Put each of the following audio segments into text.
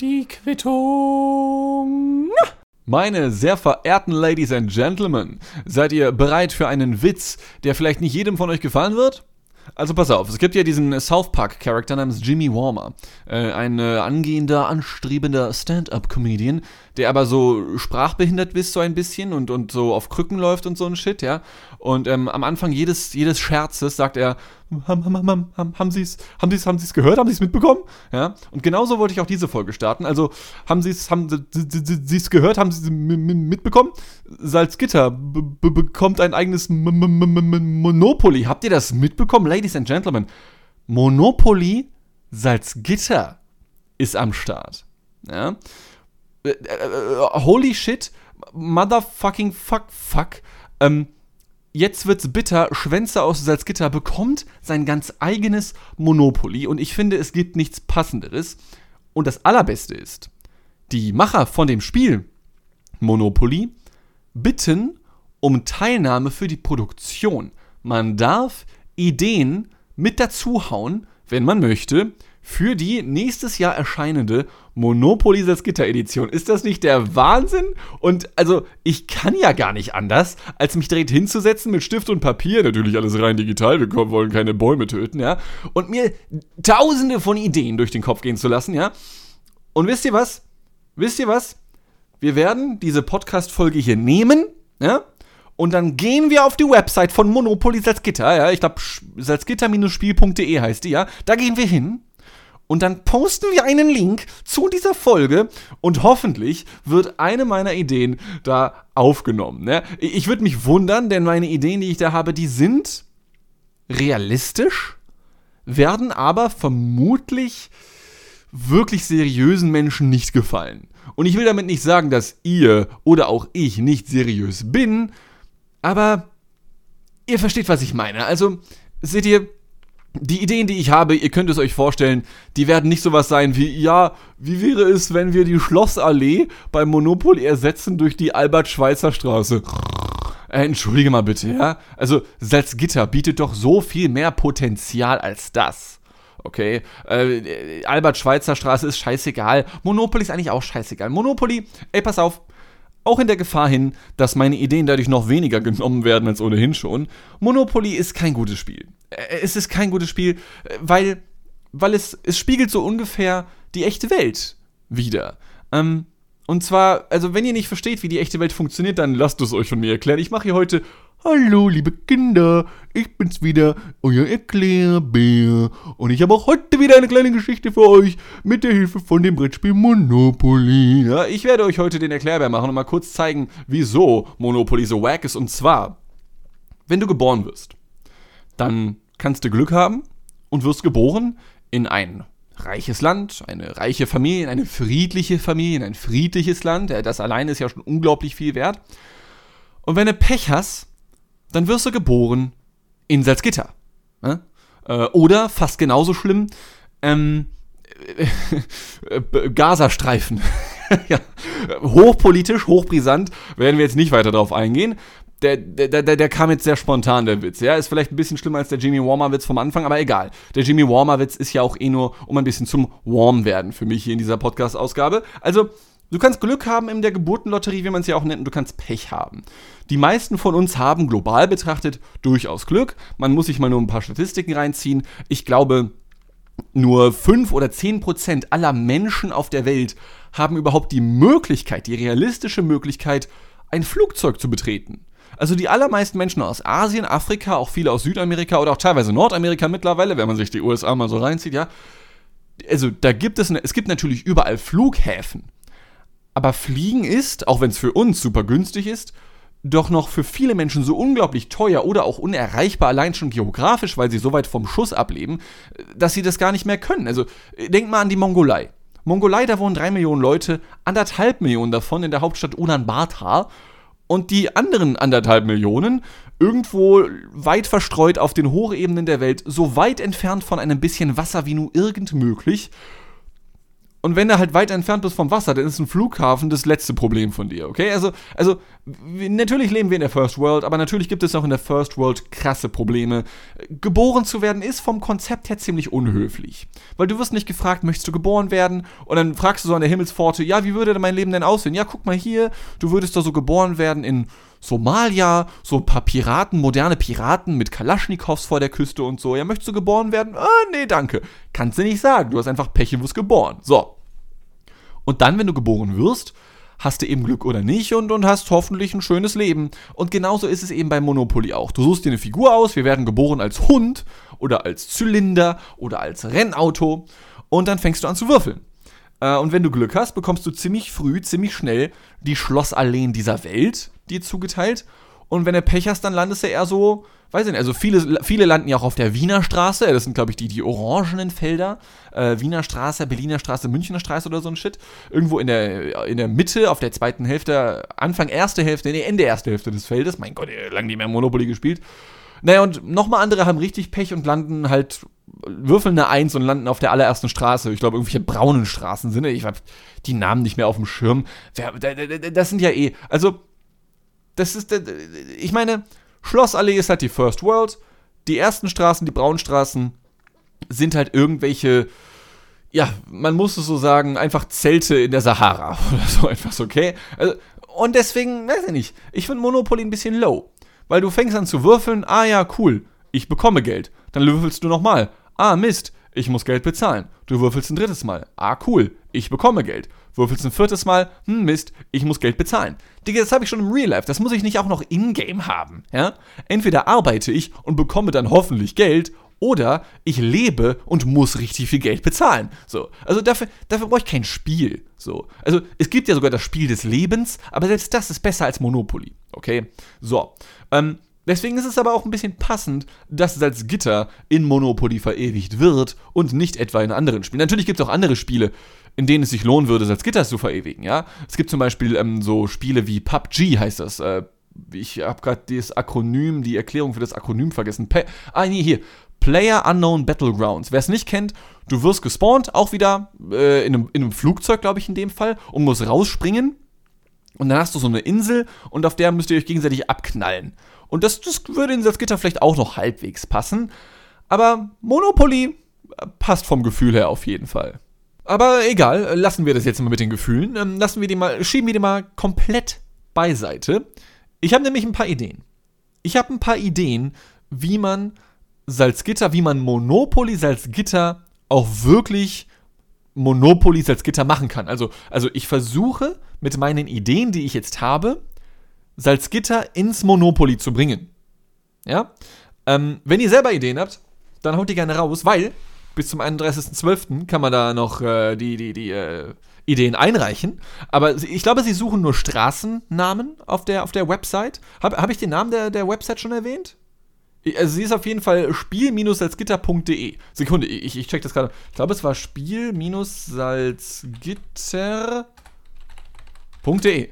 Die Quittung. Meine sehr verehrten Ladies and Gentlemen, seid ihr bereit für einen Witz, der vielleicht nicht jedem von euch gefallen wird? Also pass auf, es gibt ja diesen South Park-Charakter namens Jimmy Warmer. Äh, ein äh, angehender, anstrebender Stand-up-Comedian, der aber so sprachbehindert ist so ein bisschen und, und so auf Krücken läuft und so ein Shit, ja. Und ähm, am Anfang jedes, jedes Scherzes sagt er, haben, haben, haben, haben, haben Sie es haben Sie's, haben Sie's gehört? Haben Sie es mitbekommen? Ja. Und genauso wollte ich auch diese Folge starten. Also, haben Sie es haben gehört? Haben Sie es mitbekommen? Salzgitter bekommt ein eigenes Monopoly. Habt ihr das mitbekommen, Ladies and Gentlemen? Monopoly Salzgitter ist am Start. Ja. Äh, äh, holy shit, motherfucking fuck, fuck. Ähm, jetzt wird's bitter. Schwänze aus Salzgitter bekommt sein ganz eigenes Monopoly und ich finde, es gibt nichts Passenderes. Und das Allerbeste ist, die Macher von dem Spiel Monopoly bitten um Teilnahme für die Produktion. Man darf Ideen mit dazu hauen, wenn man möchte, für die nächstes Jahr erscheinende Monopoly Salzgitter Edition. Ist das nicht der Wahnsinn? Und also, ich kann ja gar nicht anders, als mich direkt hinzusetzen mit Stift und Papier, natürlich alles rein digital, wir wollen keine Bäume töten, ja, und mir tausende von Ideen durch den Kopf gehen zu lassen, ja. Und wisst ihr was? Wisst ihr was? Wir werden diese Podcast-Folge hier nehmen, ja, und dann gehen wir auf die Website von Monopoly Salzgitter, ja, ich glaube, salzgitter-spiel.de heißt die, ja, da gehen wir hin und dann posten wir einen Link zu dieser Folge und hoffentlich wird eine meiner Ideen da aufgenommen. Ne? Ich würde mich wundern, denn meine Ideen, die ich da habe, die sind realistisch, werden aber vermutlich wirklich seriösen Menschen nicht gefallen. Und ich will damit nicht sagen, dass ihr oder auch ich nicht seriös bin, aber ihr versteht, was ich meine. Also, seht ihr, die Ideen, die ich habe, ihr könnt es euch vorstellen, die werden nicht sowas sein wie, ja, wie wäre es, wenn wir die Schlossallee beim Monopoly ersetzen durch die Albert-Schweitzer Straße? Äh, entschuldige mal bitte, ja? Also, Salzgitter bietet doch so viel mehr Potenzial als das. Okay, äh, Albert-Schweitzer Straße ist scheißegal. Monopoly ist eigentlich auch scheißegal. Monopoly, ey, pass auf, auch in der Gefahr hin, dass meine Ideen dadurch noch weniger genommen werden als ohnehin schon. Monopoly ist kein gutes Spiel. Es ist kein gutes Spiel, äh, weil, weil es, es spiegelt so ungefähr die echte Welt wieder. Ähm, und zwar, also wenn ihr nicht versteht, wie die echte Welt funktioniert, dann lasst es euch von mir erklären. Ich mache hier heute Hallo, liebe Kinder, ich bin's wieder, euer Erklärbär. Und ich habe auch heute wieder eine kleine Geschichte für euch mit der Hilfe von dem Brettspiel Monopoly. Ja, ich werde euch heute den Erklärbär machen und mal kurz zeigen, wieso Monopoly so wack ist. Und zwar, wenn du geboren wirst, dann kannst du Glück haben und wirst geboren in ein reiches Land, eine reiche Familie, eine friedliche Familie, ein friedliches Land. Das allein ist ja schon unglaublich viel wert. Und wenn du Pech hast, dann wirst du geboren in Salzgitter. Ne? Oder fast genauso schlimm, ähm, Gazastreifen. ja. Hochpolitisch, hochbrisant, werden wir jetzt nicht weiter darauf eingehen der, der, der, der kam jetzt sehr spontan, der Witz. Ja, ist vielleicht ein bisschen schlimmer als der Jimmy Warmer-Witz vom Anfang, aber egal. Der Jimmy Warmer-Witz ist ja auch eh nur, um ein bisschen zum Warm werden für mich hier in dieser Podcast-Ausgabe. Also, du kannst Glück haben in der Geburtenlotterie, wie man ja auch nennt, und du kannst Pech haben. Die meisten von uns haben global betrachtet durchaus Glück. Man muss sich mal nur ein paar Statistiken reinziehen. Ich glaube, nur 5 oder 10 Prozent aller Menschen auf der Welt haben überhaupt die Möglichkeit, die realistische Möglichkeit, ein Flugzeug zu betreten. Also die allermeisten Menschen aus Asien, Afrika, auch viele aus Südamerika oder auch teilweise Nordamerika mittlerweile, wenn man sich die USA mal so reinzieht, ja. Also da gibt es, es gibt natürlich überall Flughäfen. Aber Fliegen ist, auch wenn es für uns super günstig ist, doch noch für viele Menschen so unglaublich teuer oder auch unerreichbar, allein schon geografisch, weil sie so weit vom Schuss ableben, dass sie das gar nicht mehr können. Also denkt mal an die Mongolei. Mongolei, da wohnen drei Millionen Leute, anderthalb Millionen davon in der Hauptstadt Ulaanbaatar und die anderen anderthalb Millionen irgendwo weit verstreut auf den Hochebenen der Welt, so weit entfernt von einem bisschen Wasser wie nur irgend möglich. Und wenn du halt weit entfernt bist vom Wasser, dann ist ein Flughafen das letzte Problem von dir, okay? Also, also natürlich leben wir in der First World, aber natürlich gibt es auch in der First World krasse Probleme. Geboren zu werden ist vom Konzept her ziemlich unhöflich. Weil du wirst nicht gefragt, möchtest du geboren werden? Und dann fragst du so an der Himmelspforte, ja, wie würde mein Leben denn aussehen? Ja, guck mal hier, du würdest doch so geboren werden in Somalia, so ein paar Piraten, moderne Piraten mit Kalaschnikows vor der Küste und so. Ja, möchtest du geboren werden? Ah, nee, danke. Kannst du nicht sagen. Du hast einfach Pech und wirst geboren. So. Und dann, wenn du geboren wirst, hast du eben Glück oder nicht und, und hast hoffentlich ein schönes Leben. Und genauso ist es eben bei Monopoly auch. Du suchst dir eine Figur aus, wir werden geboren als Hund oder als Zylinder oder als Rennauto und dann fängst du an zu würfeln. Äh, und wenn du Glück hast, bekommst du ziemlich früh, ziemlich schnell die Schlossalleen dieser Welt dir zugeteilt. Und wenn du Pech hast, dann landest du eher so, weiß ich nicht, also viele, viele landen ja auch auf der Wiener Straße, das sind, glaube ich, die, die orangenen Felder. Äh, Wiener Straße, Berliner Straße, Münchner Straße oder so ein Shit. Irgendwo in der, in der Mitte, auf der zweiten Hälfte, Anfang erste Hälfte, nee, Ende erste Hälfte des Feldes. Mein Gott, lange nicht mehr Monopoly gespielt. Naja, und nochmal andere haben richtig Pech und landen halt, würfeln eine Eins und landen auf der allerersten Straße. Ich glaube, irgendwelche braunen Straßen sind. Ich habe die Namen nicht mehr auf dem Schirm. Das sind ja eh, also, das ist, ich meine, Schlossallee ist halt die First World. Die ersten Straßen, die braunen Straßen, sind halt irgendwelche, ja, man muss es so sagen, einfach Zelte in der Sahara oder so etwas, okay? Also, und deswegen, weiß ich nicht, ich finde Monopoly ein bisschen low. Weil du fängst an zu würfeln, ah ja, cool, ich bekomme Geld. Dann würfelst du nochmal, ah Mist, ich muss Geld bezahlen. Du würfelst ein drittes Mal, ah cool, ich bekomme Geld. Würfelst ein viertes Mal, hm Mist, ich muss Geld bezahlen. Digga, das habe ich schon im Real Life, das muss ich nicht auch noch in-game haben, ja? Entweder arbeite ich und bekomme dann hoffentlich Geld oder ich lebe und muss richtig viel Geld bezahlen. So, also dafür, dafür brauche ich kein Spiel. So, also es gibt ja sogar das Spiel des Lebens, aber selbst das ist besser als Monopoly. Okay, so. Ähm, Deswegen ist es aber auch ein bisschen passend, dass Salzgitter in Monopoly verewigt wird und nicht etwa in anderen Spielen. Natürlich gibt es auch andere Spiele, in denen es sich lohnen würde, Salzgitter zu verewigen, ja. Es gibt zum Beispiel ähm, so Spiele wie PUBG heißt das, äh, ich habe gerade das Akronym, die Erklärung für das Akronym vergessen. Pa ah, nee, hier. Player Unknown Battlegrounds. Wer es nicht kennt, du wirst gespawnt, auch wieder äh, in, einem, in einem Flugzeug, glaube ich, in dem Fall, und musst rausspringen. Und dann hast du so eine Insel und auf der müsst ihr euch gegenseitig abknallen. Und das, das würde in das Gitter vielleicht auch noch halbwegs passen. Aber Monopoly äh, passt vom Gefühl her auf jeden Fall. Aber egal, lassen wir das jetzt mal mit den Gefühlen. Ähm, lassen wir die mal, schieben wir die mal komplett beiseite. Ich habe nämlich ein paar Ideen. Ich habe ein paar Ideen, wie man Salzgitter, wie man Monopoly Salzgitter auch wirklich Monopoly Salzgitter machen kann. Also, also ich versuche mit meinen Ideen, die ich jetzt habe, Salzgitter ins Monopoly zu bringen. Ja? Ähm, wenn ihr selber Ideen habt, dann haut die gerne raus, weil bis zum 31.12. kann man da noch äh, die, die, die äh, Ideen einreichen. Aber ich glaube, sie suchen nur Straßennamen auf der, auf der Website. Habe hab ich den Namen der, der Website schon erwähnt? Also sie ist auf jeden Fall spiel-salzgitter.de. Sekunde, ich, ich check das gerade. Ich glaube, es war spiel-salzgitter.de.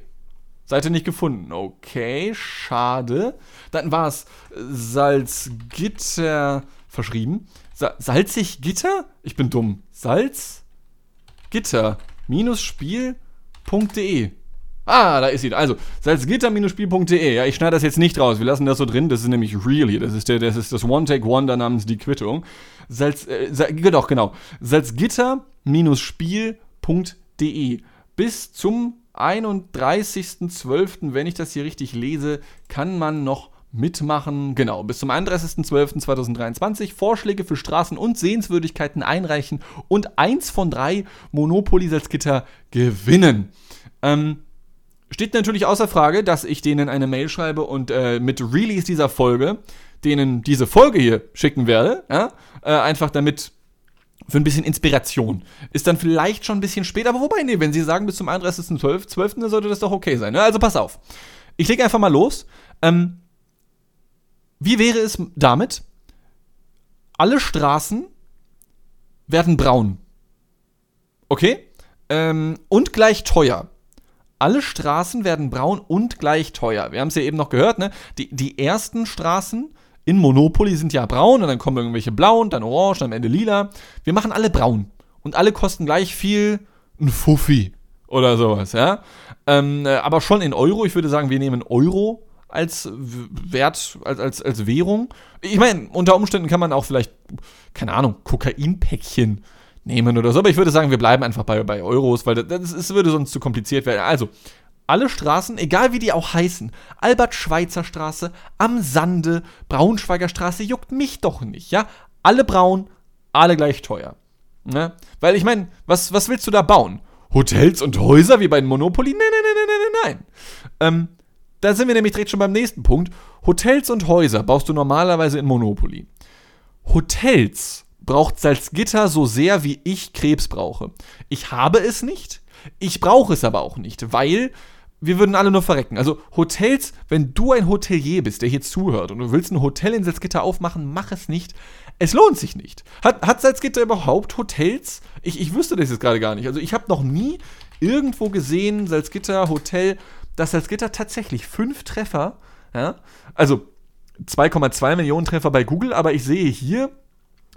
Seite nicht gefunden. Okay, schade. Dann war es Salzgitter verschrieben. Sa salzig Gitter? Ich bin dumm. Salzgitter-spiel.de. Ah, da ist sie. Also, salzgitter-spiel.de. Ja, ich schneide das jetzt nicht raus. Wir lassen das so drin. Das ist nämlich real hier. Das ist, der, das, ist das One-Take-Wonder namens die Quittung. Salz, äh, genau, genau. Salzgitter-spiel.de. Bis zum 31.12., wenn ich das hier richtig lese, kann man noch mitmachen. Genau, bis zum 31.12.2023 Vorschläge für Straßen und Sehenswürdigkeiten einreichen und eins von drei Monopoly Salzgitter gewinnen. Ähm, steht natürlich außer Frage, dass ich denen eine Mail schreibe und äh, mit Release dieser Folge denen diese Folge hier schicken werde. Ja? Äh, einfach damit für ein bisschen Inspiration. Ist dann vielleicht schon ein bisschen spät, aber wobei, nee, wenn sie sagen bis zum 31.12., 12., dann sollte das doch okay sein. Ne? Also pass auf. Ich leg einfach mal los. Ähm, wie wäre es damit? Alle Straßen werden braun. Okay? Ähm, und gleich teuer. Alle Straßen werden braun und gleich teuer. Wir haben es ja eben noch gehört, ne? Die, die ersten Straßen in Monopoly sind ja braun und dann kommen irgendwelche blauen, dann orange, dann am Ende lila. Wir machen alle braun. Und alle kosten gleich viel ein Fuffi oder sowas, ja. Ähm, äh, aber schon in Euro. Ich würde sagen, wir nehmen Euro als Wert, als, als, als Währung. Ich meine, unter Umständen kann man auch vielleicht, keine Ahnung, Kokainpäckchen nehmen oder so. Aber ich würde sagen, wir bleiben einfach bei, bei Euros, weil das, das würde sonst zu kompliziert werden. Also, alle Straßen, egal wie die auch heißen, Albert-Schweitzer Straße, am Sande, Braunschweiger Straße, juckt mich doch nicht, ja? Alle braun, alle gleich teuer. Ne? Weil ich meine, was, was willst du da bauen? Hotels und Häuser wie bei Monopoly? Nein, nein, nein, nein, nein, nein. Ähm, da sind wir nämlich direkt schon beim nächsten Punkt. Hotels und Häuser baust du normalerweise in Monopoly. Hotels braucht Salzgitter so sehr, wie ich Krebs brauche. Ich habe es nicht, ich brauche es aber auch nicht, weil wir würden alle nur verrecken. Also Hotels, wenn du ein Hotelier bist, der hier zuhört und du willst ein Hotel in Salzgitter aufmachen, mach es nicht. Es lohnt sich nicht. Hat, hat Salzgitter überhaupt Hotels? Ich, ich wüsste das jetzt gerade gar nicht. Also ich habe noch nie irgendwo gesehen, Salzgitter, Hotel, dass Salzgitter tatsächlich fünf Treffer, ja, also 2,2 Millionen Treffer bei Google, aber ich sehe hier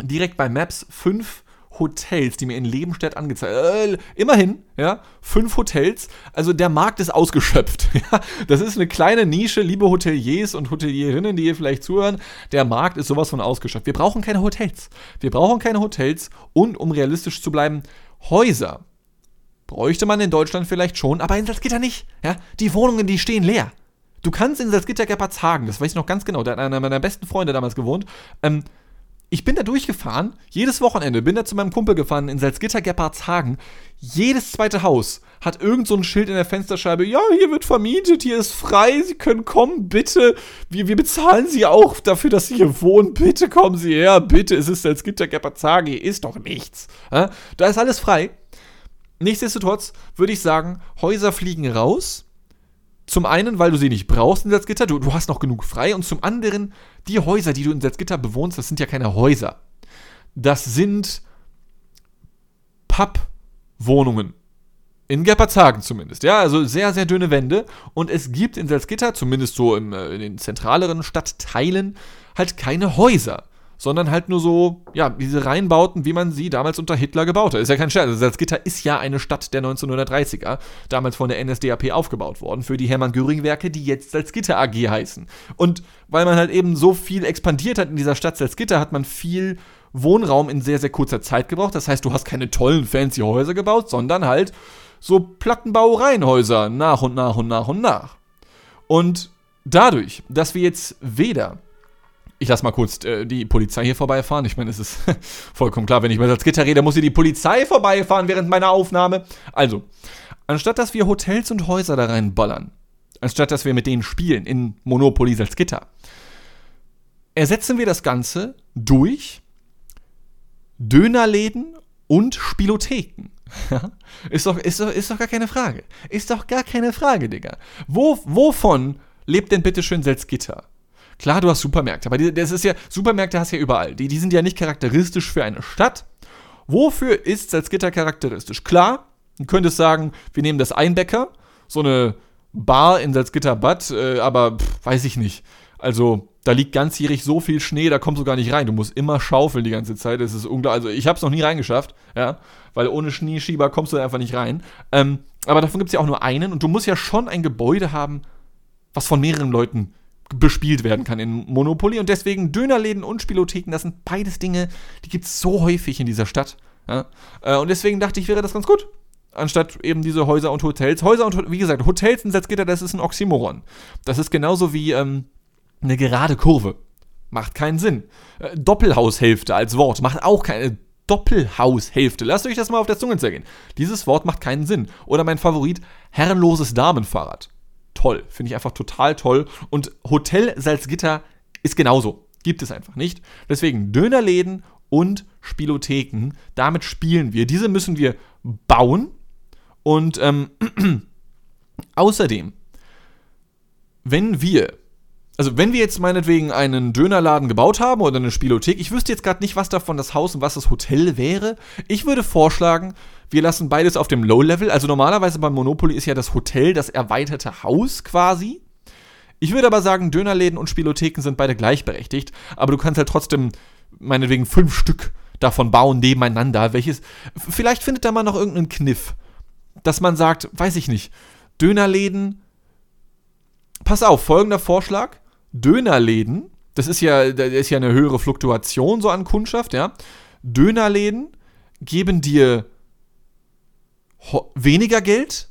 direkt bei Maps fünf Hotels, die mir in Lebenstedt angezeigt äh, Immerhin, ja, fünf Hotels. Also der Markt ist ausgeschöpft. Ja. Das ist eine kleine Nische, liebe Hoteliers und Hotelierinnen, die hier vielleicht zuhören. Der Markt ist sowas von ausgeschöpft. Wir brauchen keine Hotels. Wir brauchen keine Hotels und, um realistisch zu bleiben, Häuser. Bräuchte man in Deutschland vielleicht schon, aber in Salzgitter nicht. Ja. Die Wohnungen, die stehen leer. Du kannst in Salzgitter Gerpertshagen, das weiß ich noch ganz genau, da hat einer meiner besten Freunde damals gewohnt, ähm, ich bin da durchgefahren, jedes Wochenende, bin da zu meinem Kumpel gefahren in Salzgitter Gerpartshagen. Jedes zweite Haus hat irgend so ein Schild in der Fensterscheibe, ja, hier wird vermietet, hier ist frei, Sie können kommen, bitte. Wir, wir bezahlen Sie auch dafür, dass Sie hier wohnen. Bitte kommen Sie her, bitte. Es ist Salzgitter Gerpartshagen, hier ist doch nichts. Ja? Da ist alles frei. Nichtsdestotrotz würde ich sagen, Häuser fliegen raus zum einen, weil du sie nicht brauchst in Salzgitter, du, du hast noch genug frei. Und zum anderen, die Häuser, die du in Salzgitter bewohnst, das sind ja keine Häuser. Das sind Pappwohnungen. In Gerpertshagen zumindest, ja, also sehr, sehr dünne Wände. Und es gibt in Salzgitter, zumindest so im, äh, in den zentraleren Stadtteilen, halt keine Häuser sondern halt nur so, ja, diese Reihenbauten, wie man sie damals unter Hitler gebaut hat. Ist ja kein Scherz. Also Salzgitter ist ja eine Stadt der 1930er, damals von der NSDAP aufgebaut worden, für die Hermann-Göring-Werke, die jetzt Salzgitter AG heißen. Und weil man halt eben so viel expandiert hat in dieser Stadt Salzgitter, hat man viel Wohnraum in sehr, sehr kurzer Zeit gebraucht. Das heißt, du hast keine tollen, fancy Häuser gebaut, sondern halt so Plattenbaureihenhäuser nach und nach und nach und nach. Und dadurch, dass wir jetzt weder ich lasse mal kurz äh, die Polizei hier vorbeifahren. Ich meine, es ist vollkommen klar, wenn ich mal als Gitter rede, muss hier die Polizei vorbeifahren während meiner Aufnahme. Also, anstatt dass wir Hotels und Häuser da reinballern, anstatt dass wir mit denen spielen in Monopoly als Gitter, ersetzen wir das Ganze durch Dönerläden und Spielotheken. ist, doch, ist, doch, ist doch gar keine Frage. Ist doch gar keine Frage, Digga. Wo, wovon lebt denn bitte schön Salzgitter? Klar, du hast Supermärkte, aber das ist ja, Supermärkte hast du ja überall. Die, die sind ja nicht charakteristisch für eine Stadt. Wofür ist Salzgitter charakteristisch? Klar, du könntest sagen, wir nehmen das Einbäcker, so eine Bar in Salzgitter-Bad, äh, aber pff, weiß ich nicht. Also, da liegt ganzjährig so viel Schnee, da kommst du gar nicht rein. Du musst immer schaufeln die ganze Zeit. Das ist unglaublich. Also, ich habe es noch nie reingeschafft, ja, weil ohne Schneeschieber kommst du einfach nicht rein. Ähm, aber davon gibt es ja auch nur einen und du musst ja schon ein Gebäude haben, was von mehreren Leuten bespielt werden kann in Monopoly. Und deswegen Dönerläden und Spielotheken, das sind beides Dinge, die gibt es so häufig in dieser Stadt. Ja? Äh, und deswegen dachte ich, wäre das ganz gut. Anstatt eben diese Häuser und Hotels. Häuser und, wie gesagt, Hotels in Salzgitter, das ist ein Oxymoron. Das ist genauso wie ähm, eine gerade Kurve. Macht keinen Sinn. Äh, Doppelhaushälfte als Wort macht auch keine Doppelhaushälfte. Lasst euch das mal auf der Zunge zergehen. Dieses Wort macht keinen Sinn. Oder mein Favorit, herrenloses Damenfahrrad toll. Finde ich einfach total toll. Und Hotel Salzgitter ist genauso. Gibt es einfach nicht. Deswegen Dönerläden und Spielotheken. Damit spielen wir. Diese müssen wir bauen. Und ähm, außerdem, wenn wir also wenn wir jetzt meinetwegen einen Dönerladen gebaut haben oder eine Spielothek, ich wüsste jetzt gerade nicht, was davon das Haus und was das Hotel wäre. Ich würde vorschlagen, wir lassen beides auf dem Low-Level. Also normalerweise beim Monopoly ist ja das Hotel das erweiterte Haus quasi. Ich würde aber sagen, Dönerläden und Spielotheken sind beide gleichberechtigt, aber du kannst halt trotzdem meinetwegen fünf Stück davon bauen nebeneinander, welches vielleicht findet da mal noch irgendeinen Kniff dass man sagt, weiß ich nicht, Dönerläden. Pass auf, folgender Vorschlag. Dönerläden, das ist ja, das ist ja eine höhere Fluktuation so an Kundschaft, ja. Dönerläden geben dir weniger Geld,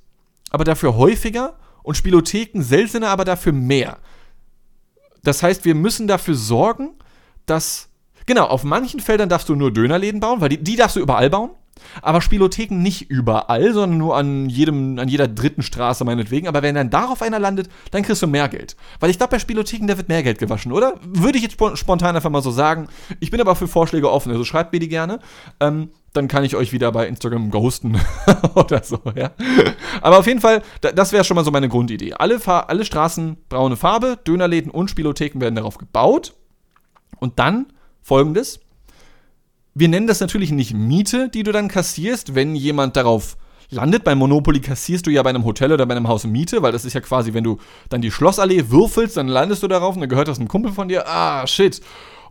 aber dafür häufiger und Spielotheken seltener, aber dafür mehr. Das heißt, wir müssen dafür sorgen, dass. Genau, auf manchen Feldern darfst du nur Dönerläden bauen, weil die, die darfst du überall bauen. Aber Spielotheken nicht überall, sondern nur an, jedem, an jeder dritten Straße meinetwegen. Aber wenn dann darauf einer landet, dann kriegst du mehr Geld. Weil ich glaube, bei Spielotheken, da wird mehr Geld gewaschen, oder? Würde ich jetzt spontan einfach mal so sagen. Ich bin aber für Vorschläge offen, also schreibt mir die gerne. Ähm, dann kann ich euch wieder bei Instagram ghosten oder so, ja. Aber auf jeden Fall, das wäre schon mal so meine Grundidee. Alle, alle Straßen braune Farbe, Dönerläden und Spielotheken werden darauf gebaut. Und dann folgendes wir nennen das natürlich nicht Miete, die du dann kassierst, wenn jemand darauf landet. Bei Monopoly kassierst du ja bei einem Hotel oder bei einem Haus Miete, weil das ist ja quasi, wenn du dann die Schlossallee würfelst, dann landest du darauf und dann gehört das einem Kumpel von dir. Ah, shit.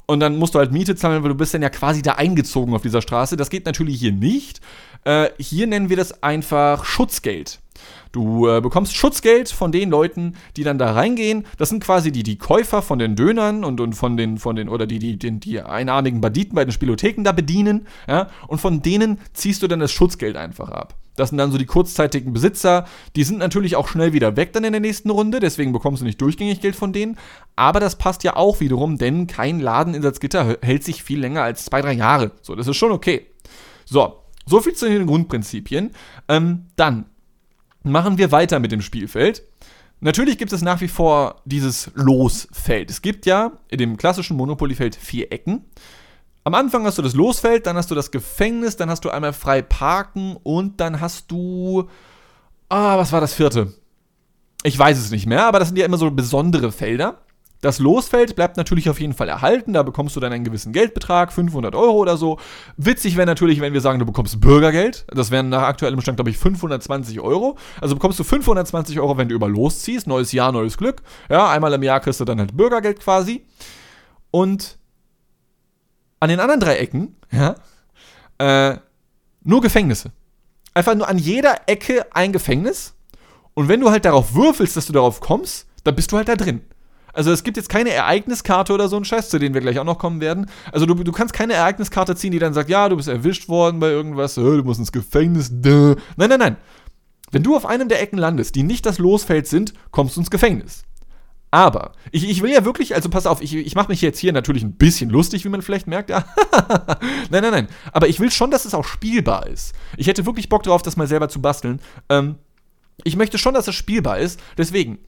Und dann musst du halt Miete zahlen, weil du bist dann ja quasi da eingezogen auf dieser Straße. Das geht natürlich hier nicht. Äh, hier nennen wir das einfach Schutzgeld. Du äh, bekommst Schutzgeld von den Leuten, die dann da reingehen. Das sind quasi die, die Käufer von den Dönern und, und von den, von den, oder die, die, die, die einarmigen Banditen bei den Spielotheken da bedienen. Ja? Und von denen ziehst du dann das Schutzgeld einfach ab. Das sind dann so die kurzzeitigen Besitzer. Die sind natürlich auch schnell wieder weg dann in der nächsten Runde, deswegen bekommst du nicht durchgängig Geld von denen. Aber das passt ja auch wiederum, denn kein Laden in Salzgitter hält sich viel länger als zwei, drei Jahre. So, das ist schon okay. So, so viel zu den Grundprinzipien. Ähm, dann machen wir weiter mit dem Spielfeld. Natürlich gibt es nach wie vor dieses Losfeld. Es gibt ja in dem klassischen Monopoly-Feld vier Ecken. Am Anfang hast du das Losfeld, dann hast du das Gefängnis, dann hast du einmal frei parken und dann hast du. Ah, was war das vierte? Ich weiß es nicht mehr, aber das sind ja immer so besondere Felder. Das Losfeld bleibt natürlich auf jeden Fall erhalten, da bekommst du dann einen gewissen Geldbetrag, 500 Euro oder so. Witzig wäre natürlich, wenn wir sagen, du bekommst Bürgergeld, das wären nach aktuellem Stand, glaube ich, 520 Euro. Also bekommst du 520 Euro, wenn du über losziehst, neues Jahr, neues Glück. Ja, einmal im Jahr kriegst du dann halt Bürgergeld quasi. Und an den anderen drei Ecken, ja, äh, nur Gefängnisse. Einfach nur an jeder Ecke ein Gefängnis. Und wenn du halt darauf würfelst, dass du darauf kommst, dann bist du halt da drin. Also es gibt jetzt keine Ereigniskarte oder so ein Scheiß, zu denen wir gleich auch noch kommen werden. Also du, du kannst keine Ereigniskarte ziehen, die dann sagt, ja, du bist erwischt worden bei irgendwas, äh, du musst ins Gefängnis. Duh. Nein, nein, nein. Wenn du auf einem der Ecken landest, die nicht das Losfeld sind, kommst du ins Gefängnis. Aber ich, ich will ja wirklich, also pass auf, ich, ich mache mich jetzt hier natürlich ein bisschen lustig, wie man vielleicht merkt. Nein, nein, nein. Aber ich will schon, dass es auch spielbar ist. Ich hätte wirklich Bock darauf, das mal selber zu basteln. Ähm, ich möchte schon, dass es spielbar ist. Deswegen,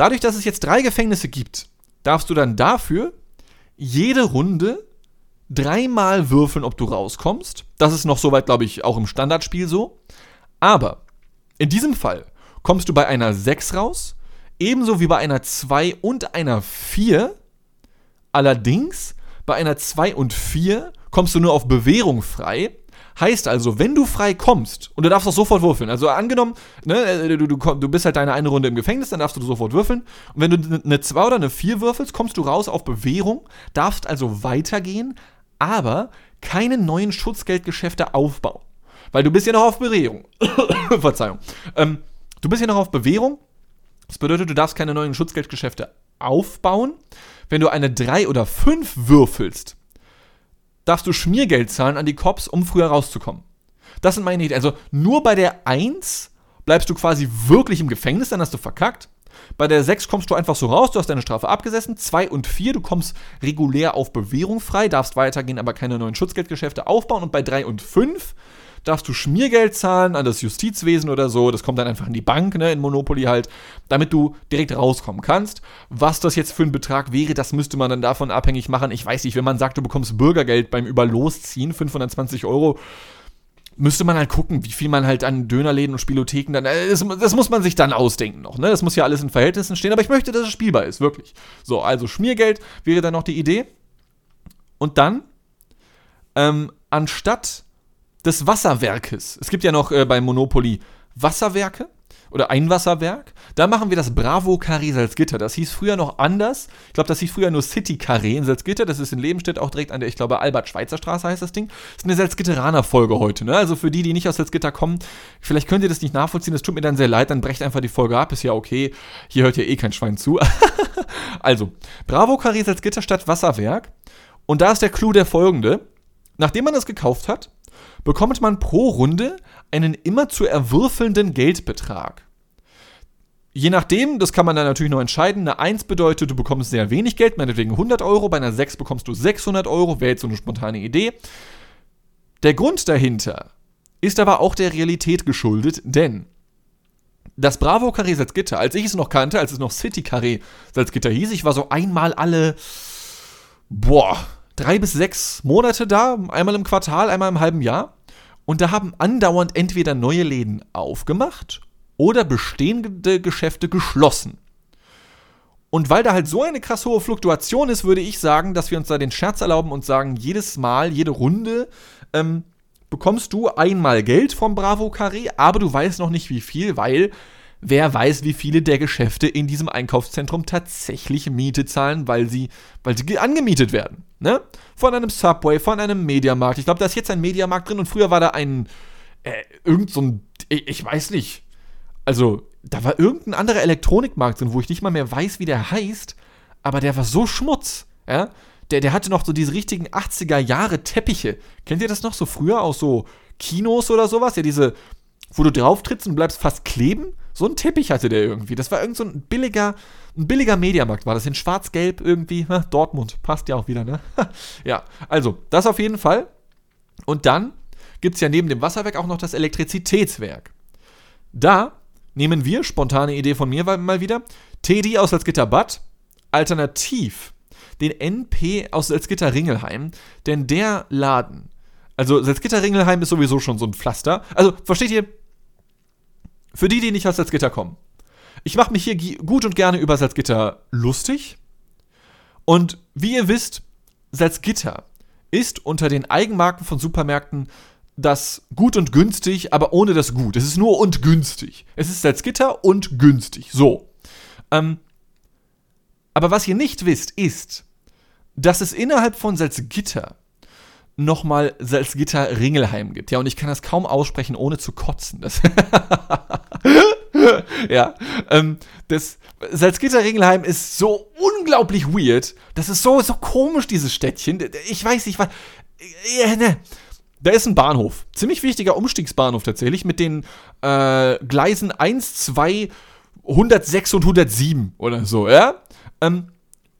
Dadurch, dass es jetzt drei Gefängnisse gibt, darfst du dann dafür jede Runde dreimal würfeln, ob du rauskommst. Das ist noch soweit, glaube ich, auch im Standardspiel so. Aber in diesem Fall kommst du bei einer 6 raus, ebenso wie bei einer 2 und einer 4. Allerdings bei einer 2 und 4 kommst du nur auf Bewährung frei. Heißt also, wenn du frei kommst, und du darfst auch sofort würfeln, also angenommen, ne, äh, du, du, du bist halt deine eine Runde im Gefängnis, dann darfst du sofort würfeln. Und wenn du eine 2 oder eine 4 würfelst, kommst du raus auf Bewährung, darfst also weitergehen, aber keine neuen Schutzgeldgeschäfte aufbauen. Weil du bist ja noch auf Bewährung. Verzeihung. Ähm, du bist ja noch auf Bewährung. Das bedeutet, du darfst keine neuen Schutzgeldgeschäfte aufbauen. Wenn du eine 3 oder 5 würfelst, darfst du Schmiergeld zahlen an die Cops, um früher rauszukommen. Das sind meine Ideen. Also nur bei der 1 bleibst du quasi wirklich im Gefängnis, dann hast du verkackt. Bei der 6 kommst du einfach so raus, du hast deine Strafe abgesessen. 2 und 4, du kommst regulär auf Bewährung frei, darfst weitergehen, aber keine neuen Schutzgeldgeschäfte aufbauen. Und bei 3 und 5 darfst du Schmiergeld zahlen an das Justizwesen oder so. Das kommt dann einfach in die Bank, ne, in Monopoly halt, damit du direkt rauskommen kannst. Was das jetzt für ein Betrag wäre, das müsste man dann davon abhängig machen. Ich weiß nicht, wenn man sagt, du bekommst Bürgergeld beim Überlosziehen, 520 Euro, müsste man halt gucken, wie viel man halt an Dönerläden und Spielotheken dann. Äh, das, das, muss man sich dann ausdenken noch, ne? Das muss ja alles in Verhältnissen stehen, aber ich möchte, dass es spielbar ist, wirklich. So, also Schmiergeld wäre dann noch die Idee. Und dann, ähm, anstatt des Wasserwerkes. Es gibt ja noch äh, bei Monopoly Wasserwerke. oder Einwasserwerk. Da machen wir das Bravo Carré Salzgitter. Das hieß früher noch anders. Ich glaube, das hieß früher nur City Carré in Salzgitter. Das ist in Lebenstedt auch direkt an der, ich glaube, Albert-Schweitzer-Straße heißt das Ding. Das ist eine Salzgitteraner-Folge heute. Ne? Also für die, die nicht aus Salzgitter kommen, vielleicht könnt ihr das nicht nachvollziehen. Das tut mir dann sehr leid. Dann brecht einfach die Folge ab. Ist ja okay. Hier hört ja eh kein Schwein zu. also, Bravo Carré Salzgitter statt Wasserwerk. Und da ist der Clou der folgende. Nachdem man das gekauft hat, bekommt man pro Runde einen immer zu erwürfelnden Geldbetrag. Je nachdem, das kann man dann natürlich noch entscheiden. Eine 1 bedeutet, du bekommst sehr wenig Geld, meinetwegen 100 Euro. Bei einer 6 bekommst du 600 Euro, wäre jetzt so eine spontane Idee. Der Grund dahinter ist aber auch der Realität geschuldet, denn das Bravo Carré Salzgitter, als ich es noch kannte, als es noch City Carré Salzgitter hieß, ich war so einmal alle, boah, drei bis sechs Monate da, einmal im Quartal, einmal im halben Jahr. Und da haben andauernd entweder neue Läden aufgemacht oder bestehende Geschäfte geschlossen. Und weil da halt so eine krass hohe Fluktuation ist, würde ich sagen, dass wir uns da den Scherz erlauben und sagen, jedes Mal, jede Runde ähm, bekommst du einmal Geld vom Bravo Carré, aber du weißt noch nicht wie viel, weil wer weiß, wie viele der Geschäfte in diesem Einkaufszentrum tatsächlich Miete zahlen, weil sie, weil sie angemietet werden. Ne? Von einem Subway, von einem Mediamarkt. Ich glaube, da ist jetzt ein Mediamarkt drin und früher war da ein, äh, irgend so ein, ich, ich weiß nicht. Also, da war irgendein anderer Elektronikmarkt drin, wo ich nicht mal mehr weiß, wie der heißt, aber der war so Schmutz, ja? Der, der hatte noch so diese richtigen 80er Jahre Teppiche. Kennt ihr das noch so früher aus so Kinos oder sowas? Ja, diese, wo du drauf trittst und bleibst fast kleben. So ein Teppich hatte der irgendwie. Das war irgend so ein billiger, ein billiger Mediamarkt war das in schwarz-gelb irgendwie. Ha, Dortmund, passt ja auch wieder, ne? ja, also, das auf jeden Fall. Und dann gibt es ja neben dem Wasserwerk auch noch das Elektrizitätswerk. Da nehmen wir, spontane Idee von mir mal wieder, Teddy aus Salzgitter Bad, alternativ den NP aus Salzgitter Ringelheim, denn der Laden, also Salzgitter Ringelheim ist sowieso schon so ein Pflaster. Also, versteht ihr, für die, die nicht aus Salzgitter kommen. Ich mache mich hier gut und gerne über Salzgitter lustig. Und wie ihr wisst, Salzgitter ist unter den Eigenmarken von Supermärkten das gut und günstig, aber ohne das gut. Es ist nur und günstig. Es ist Salzgitter und günstig. So. Ähm, aber was ihr nicht wisst, ist, dass es innerhalb von Salzgitter nochmal Salzgitter Ringelheim gibt. Ja, und ich kann das kaum aussprechen, ohne zu kotzen. Das ja, ähm, das Salzgitter Ringelheim ist so unglaublich weird. Das ist so, so komisch, dieses Städtchen. Ich weiß nicht, was. Äh, ne. Da ist ein Bahnhof. Ziemlich wichtiger Umstiegsbahnhof tatsächlich mit den äh, Gleisen 1, 2, 106 und 107 oder so, ja? Ähm,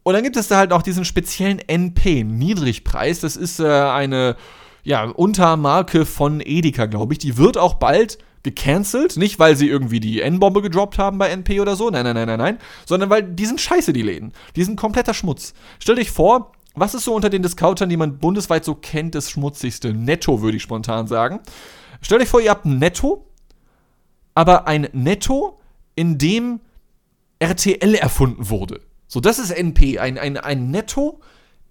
und dann gibt es da halt auch diesen speziellen NP, Niedrigpreis. Das ist äh, eine ja, Untermarke von Edeka, glaube ich. Die wird auch bald gecancelt. Nicht, weil sie irgendwie die N-Bombe gedroppt haben bei NP oder so. Nein, nein, nein, nein, nein. Sondern weil die sind scheiße, die Läden. Die sind kompletter Schmutz. Stell dich vor, was ist so unter den Discountern, die man bundesweit so kennt, das schmutzigste? Netto, würde ich spontan sagen. Stell dich vor, ihr habt ein Netto, aber ein Netto, in dem RTL erfunden wurde. So, das ist NP, ein, ein, ein Netto,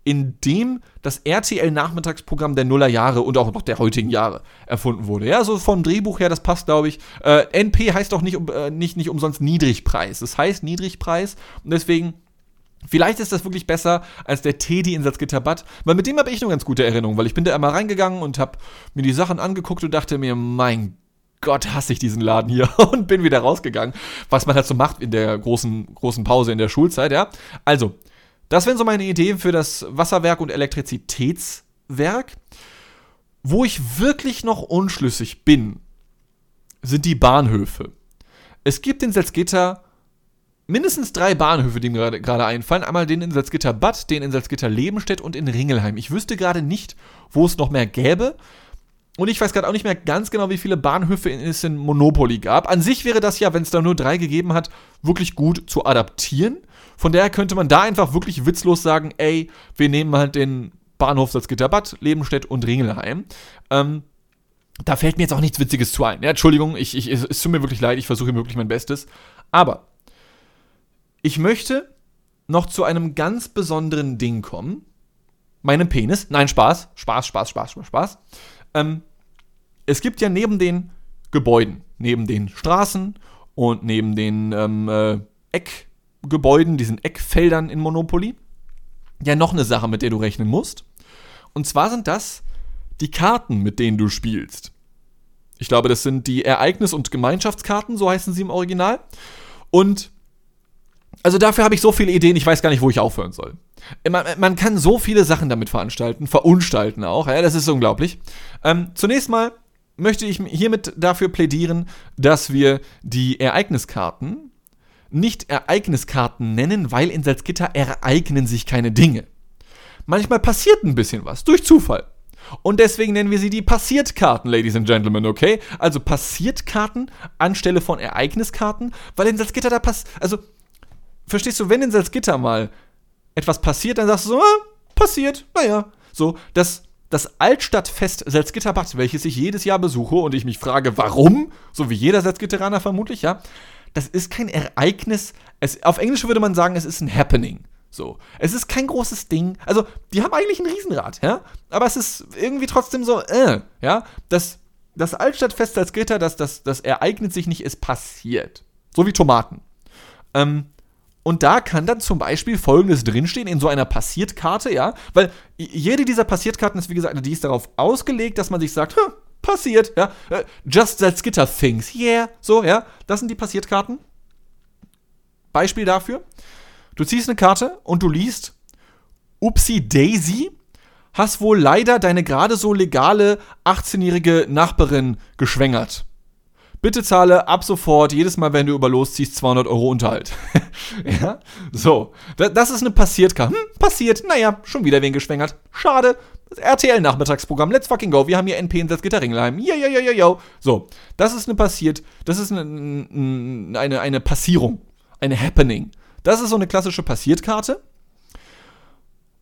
in dem das RTL-Nachmittagsprogramm der Nullerjahre und auch noch der heutigen Jahre erfunden wurde. Ja, so vom Drehbuch her, das passt, glaube ich. Äh, NP heißt auch nicht, äh, nicht, nicht umsonst Niedrigpreis. Das heißt Niedrigpreis und deswegen Vielleicht ist das wirklich besser als der Teddy in Salzgitterbad, weil mit dem habe ich eine ganz gute Erinnerung, weil ich bin da einmal reingegangen und habe mir die Sachen angeguckt und dachte mir, mein Gott, hasse ich diesen Laden hier und bin wieder rausgegangen, was man halt so macht in der großen, großen Pause in der Schulzeit, ja. Also, das wären so meine Ideen für das Wasserwerk und Elektrizitätswerk. Wo ich wirklich noch unschlüssig bin, sind die Bahnhöfe. Es gibt in Salzgitter mindestens drei Bahnhöfe, die mir gerade einfallen. Einmal den in Salzgitter Bad, den in Salzgitter Lebenstedt und in Ringelheim. Ich wüsste gerade nicht, wo es noch mehr gäbe. Und ich weiß gerade auch nicht mehr ganz genau, wie viele Bahnhöfe es in Monopoly gab. An sich wäre das ja, wenn es da nur drei gegeben hat, wirklich gut zu adaptieren. Von daher könnte man da einfach wirklich witzlos sagen, ey, wir nehmen halt den Bahnhof Salzgitterbad, Lebenstedt und Ringelheim. Ähm, da fällt mir jetzt auch nichts Witziges zu ein. Ja, Entschuldigung, ich, ich, es tut mir wirklich leid, ich versuche wirklich mein Bestes. Aber ich möchte noch zu einem ganz besonderen Ding kommen. Meinem Penis. Nein, Spaß. Spaß, Spaß, Spaß, Spaß, Spaß. Ähm, es gibt ja neben den Gebäuden, neben den Straßen und neben den ähm, äh, Eckgebäuden, diesen Eckfeldern in Monopoly, ja noch eine Sache, mit der du rechnen musst. Und zwar sind das die Karten, mit denen du spielst. Ich glaube, das sind die Ereignis- und Gemeinschaftskarten, so heißen sie im Original. Und also dafür habe ich so viele Ideen, ich weiß gar nicht, wo ich aufhören soll. Man, man kann so viele Sachen damit veranstalten, verunstalten auch, ja, das ist unglaublich. Ähm, zunächst mal möchte ich hiermit dafür plädieren, dass wir die Ereigniskarten nicht Ereigniskarten nennen, weil in Salzgitter ereignen sich keine Dinge. Manchmal passiert ein bisschen was, durch Zufall. Und deswegen nennen wir sie die Passiertkarten, Ladies and Gentlemen, okay? Also Passiertkarten anstelle von Ereigniskarten, weil in Salzgitter da passt. Also, verstehst du, wenn in Salzgitter mal etwas passiert, dann sagst du so, ah, passiert, naja. So, das, das Altstadtfest Salzgitterbad, welches ich jedes Jahr besuche und ich mich frage, warum, so wie jeder Salzgitteraner vermutlich, ja, das ist kein Ereignis. Es, auf Englisch würde man sagen, es ist ein Happening. So. Es ist kein großes Ding. Also, die haben eigentlich ein Riesenrad, ja. Aber es ist irgendwie trotzdem so, äh, ja. Das, das Altstadtfest als Gitter, das, das, das ereignet sich nicht, es passiert. So wie Tomaten. Ähm, und da kann dann zum Beispiel folgendes drinstehen in so einer Passiertkarte, ja. Weil jede dieser Passiertkarten ist, wie gesagt, die ist darauf ausgelegt, dass man sich sagt, hm, passiert, ja. Äh, just that Skitter things, yeah. So, ja. Das sind die Passiertkarten. Beispiel dafür. Du ziehst eine Karte und du liest, Upsi Daisy, hast wohl leider deine gerade so legale 18-jährige Nachbarin geschwängert. Bitte zahle ab sofort, jedes Mal, wenn du über losziehst, 200 Euro Unterhalt. ja, so. Das ist eine Passiertkarte. Hm, passiert. Naja, schon wieder wen geschwängert. Schade. Das RTL-Nachmittagsprogramm. Let's fucking go. Wir haben hier NP in Salzgitter-Ringleim. Ja, ja, ja, ja, ja. So. Das ist eine passiert. Das ist eine, eine, eine Passierung. Eine Happening. Das ist so eine klassische Passiertkarte.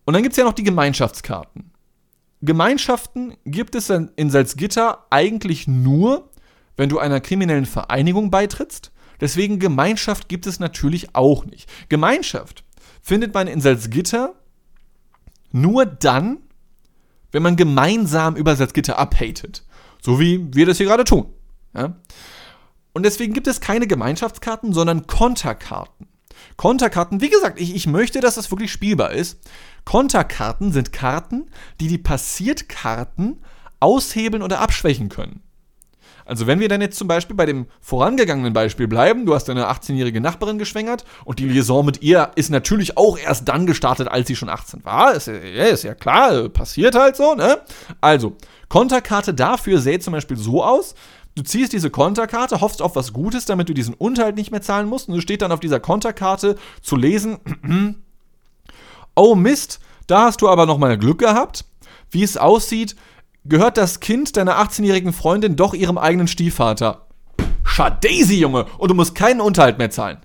Und dann gibt es ja noch die Gemeinschaftskarten. Gemeinschaften gibt es in Salzgitter eigentlich nur, wenn du einer kriminellen Vereinigung beitrittst. Deswegen Gemeinschaft gibt es natürlich auch nicht. Gemeinschaft findet man in Salzgitter nur dann, wenn man gemeinsam über Salzgitter abhatet. So wie wir das hier gerade tun. Ja? Und deswegen gibt es keine Gemeinschaftskarten, sondern Konterkarten. Konterkarten, wie gesagt, ich, ich möchte, dass das wirklich spielbar ist. Konterkarten sind Karten, die die Passiertkarten aushebeln oder abschwächen können. Also wenn wir dann jetzt zum Beispiel bei dem vorangegangenen Beispiel bleiben, du hast deine 18-jährige Nachbarin geschwängert und die Liaison mit ihr ist natürlich auch erst dann gestartet, als sie schon 18 war. Ist ja, ist ja klar, passiert halt so, ne? Also, Konterkarte dafür sähe zum Beispiel so aus, du ziehst diese Konterkarte, hoffst auf was Gutes, damit du diesen Unterhalt nicht mehr zahlen musst. Und es steht dann auf dieser Konterkarte zu lesen, oh Mist, da hast du aber noch mal Glück gehabt. Wie es aussieht, gehört das Kind deiner 18-jährigen Freundin doch ihrem eigenen Stiefvater. Schadaisy, Junge, und du musst keinen Unterhalt mehr zahlen.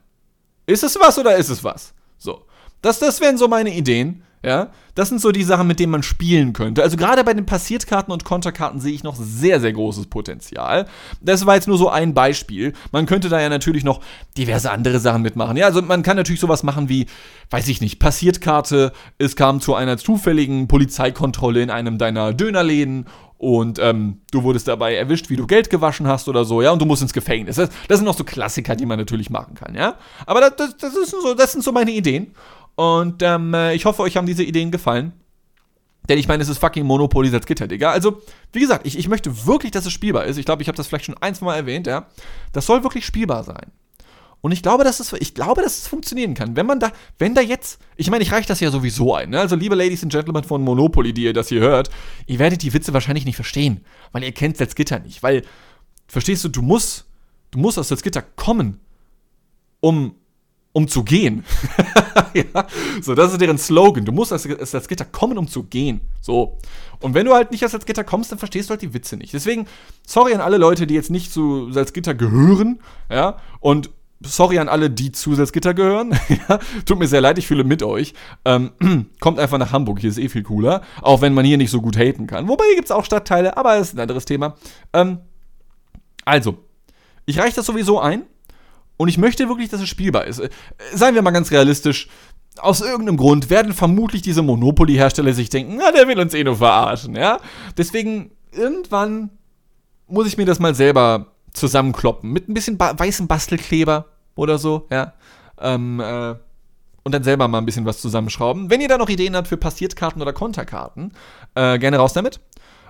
Ist es was oder ist es was? So. Das, das wären so meine Ideen. Ja, das sind so die Sachen, mit denen man spielen könnte. Also gerade bei den Passiertkarten und Konterkarten sehe ich noch sehr, sehr großes Potenzial. Das war jetzt nur so ein Beispiel. Man könnte da ja natürlich noch diverse andere Sachen mitmachen. Ja, also man kann natürlich sowas machen wie, weiß ich nicht, Passiertkarte, es kam zu einer zufälligen Polizeikontrolle in einem deiner Dönerläden und ähm, du wurdest dabei erwischt, wie du Geld gewaschen hast oder so, ja, und du musst ins Gefängnis. Das, das sind noch so Klassiker, die man natürlich machen kann, ja. Aber das, das, das, so, das sind so meine Ideen. Und ähm, äh, ich hoffe, euch haben diese Ideen gefallen. Denn ich meine, es ist fucking Monopoly als Gitter, Digga. Also, wie gesagt, ich, ich möchte wirklich, dass es spielbar ist. Ich glaube, ich habe das vielleicht schon ein, zwei Mal erwähnt, ja. Das soll wirklich spielbar sein. Und ich glaube, dass es, ich glaube, dass es funktionieren kann. Wenn man da, wenn da jetzt, ich meine, ich reiche das ja sowieso ein. Ne? Also, liebe Ladies and Gentlemen von Monopoly, die ihr das hier hört, ihr werdet die Witze wahrscheinlich nicht verstehen, weil ihr kennt das Gitter nicht. Weil, verstehst du, du musst, du musst aus das kommen, um um zu gehen. ja, so, das ist deren Slogan. Du musst als, als Gitter kommen, um zu gehen. So. Und wenn du halt nicht als Salzgitter kommst, dann verstehst du halt die Witze nicht. Deswegen, sorry an alle Leute, die jetzt nicht zu Salzgitter gehören, ja, und sorry an alle, die zu Salzgitter gehören. Tut mir sehr leid, ich fühle mit euch. Ähm, kommt einfach nach Hamburg, hier ist eh viel cooler. Auch wenn man hier nicht so gut haten kann. Wobei hier gibt es auch Stadtteile, aber das ist ein anderes Thema. Ähm, also, ich reiche das sowieso ein. Und ich möchte wirklich, dass es spielbar ist. Äh, seien wir mal ganz realistisch. Aus irgendeinem Grund werden vermutlich diese Monopoly-Hersteller sich denken, na, der will uns eh nur verarschen, ja? Deswegen, irgendwann muss ich mir das mal selber zusammenkloppen mit ein bisschen ba weißem Bastelkleber oder so, ja. Ähm, äh, und dann selber mal ein bisschen was zusammenschrauben. Wenn ihr da noch Ideen habt für Passiertkarten oder Konterkarten, äh, gerne raus damit.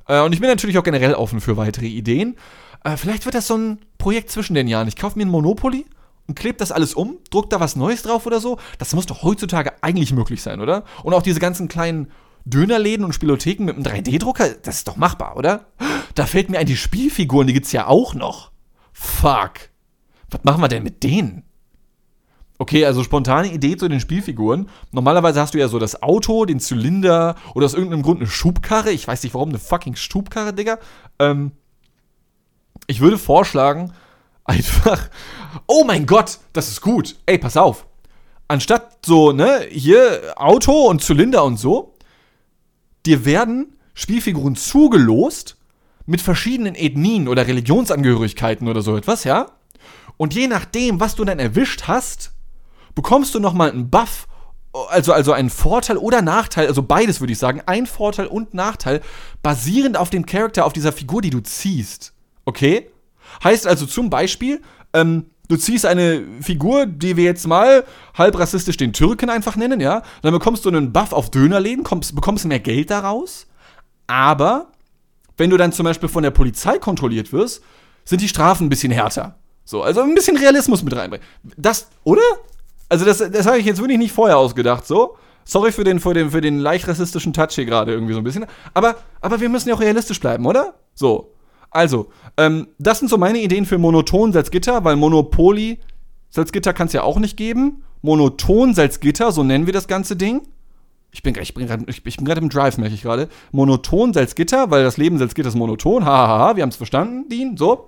Äh, und ich bin natürlich auch generell offen für weitere Ideen. Äh, vielleicht wird das so ein Projekt zwischen den Jahren. Ich kaufe mir ein Monopoly und klebe das alles um, druck da was Neues drauf oder so. Das muss doch heutzutage eigentlich möglich sein, oder? Und auch diese ganzen kleinen Dönerläden und Spielotheken mit einem 3D-Drucker, das ist doch machbar, oder? Da fällt mir ein, die Spielfiguren, die gibt's ja auch noch. Fuck. Was machen wir denn mit denen? Okay, also spontane Idee zu den Spielfiguren. Normalerweise hast du ja so das Auto, den Zylinder oder aus irgendeinem Grund eine Schubkarre. Ich weiß nicht warum, eine fucking Schubkarre, Digga. Ähm, ich würde vorschlagen, einfach. Oh mein Gott, das ist gut. Ey, pass auf. Anstatt so, ne, hier Auto und Zylinder und so, dir werden Spielfiguren zugelost mit verschiedenen Ethnien oder Religionsangehörigkeiten oder so etwas, ja? Und je nachdem, was du dann erwischt hast, bekommst du nochmal einen Buff, also, also einen Vorteil oder Nachteil, also beides würde ich sagen, ein Vorteil und Nachteil, basierend auf dem Charakter, auf dieser Figur, die du ziehst. Okay? Heißt also zum Beispiel, ähm, du ziehst eine Figur, die wir jetzt mal halb rassistisch den Türken einfach nennen, ja? Dann bekommst du einen Buff auf Dönerläden, kommst, bekommst mehr Geld daraus. Aber wenn du dann zum Beispiel von der Polizei kontrolliert wirst, sind die Strafen ein bisschen härter. So, also ein bisschen Realismus mit reinbringen. Das, oder? Also das, das habe ich jetzt wirklich nicht vorher ausgedacht, so. Sorry für den, für den, für den leicht rassistischen Touch hier gerade irgendwie so ein bisschen. Aber, aber wir müssen ja auch realistisch bleiben, oder? So. Also, ähm, das sind so meine Ideen für Monoton Salzgitter, weil Monopoly Salzgitter kann es ja auch nicht geben. Monoton Salzgitter, so nennen wir das ganze Ding. Ich bin, ich bin gerade ich, ich im Drive, merke ich gerade. Monoton Salzgitter, weil das Leben Salzgitter ist monoton. Hahaha, ha, ha, wir haben es verstanden, Dean. So.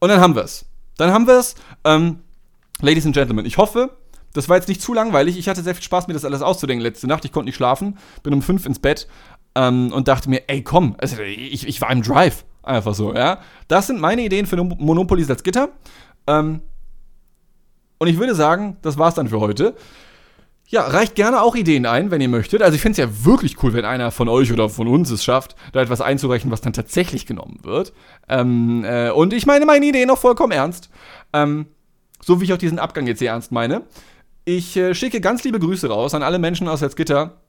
Und dann haben wir es. Dann haben wir es. Ähm, Ladies and Gentlemen, ich hoffe, das war jetzt nicht zu langweilig. Ich hatte sehr viel Spaß, mir das alles auszudenken letzte Nacht. Ich konnte nicht schlafen, bin um fünf ins Bett ähm, und dachte mir, ey, komm, also ich, ich war im Drive. Einfach so, ja. Das sind meine Ideen für Monopoly als Gitter. Ähm, und ich würde sagen, das war's dann für heute. Ja, reicht gerne auch Ideen ein, wenn ihr möchtet. Also ich finde es ja wirklich cool, wenn einer von euch oder von uns es schafft, da etwas einzurechnen, was dann tatsächlich genommen wird. Ähm, äh, und ich meine meine Ideen auch vollkommen ernst. Ähm, so wie ich auch diesen Abgang jetzt hier ernst meine. Ich äh, schicke ganz liebe Grüße raus an alle Menschen aus Salzgitter,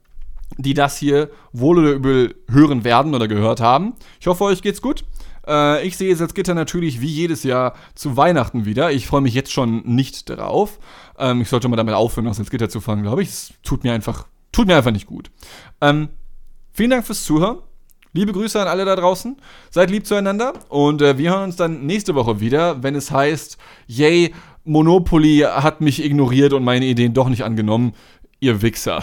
die das hier wohl oder übel hören werden oder gehört haben. Ich hoffe, euch geht's gut. Äh, ich sehe Salzgitter natürlich wie jedes Jahr zu Weihnachten wieder. Ich freue mich jetzt schon nicht darauf. Ähm, ich sollte mal damit aufhören, aus Salzgitter zu fangen, glaube ich. Es tut mir einfach, tut mir einfach nicht gut. Ähm, vielen Dank fürs Zuhören. Liebe Grüße an alle da draußen. Seid lieb zueinander. Und äh, wir hören uns dann nächste Woche wieder, wenn es heißt, yay, Monopoly hat mich ignoriert und meine Ideen doch nicht angenommen. Ihr Wichser.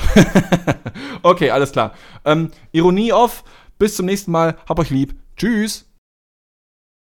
okay, alles klar. Ähm, Ironie off. Bis zum nächsten Mal. Hab euch lieb. Tschüss.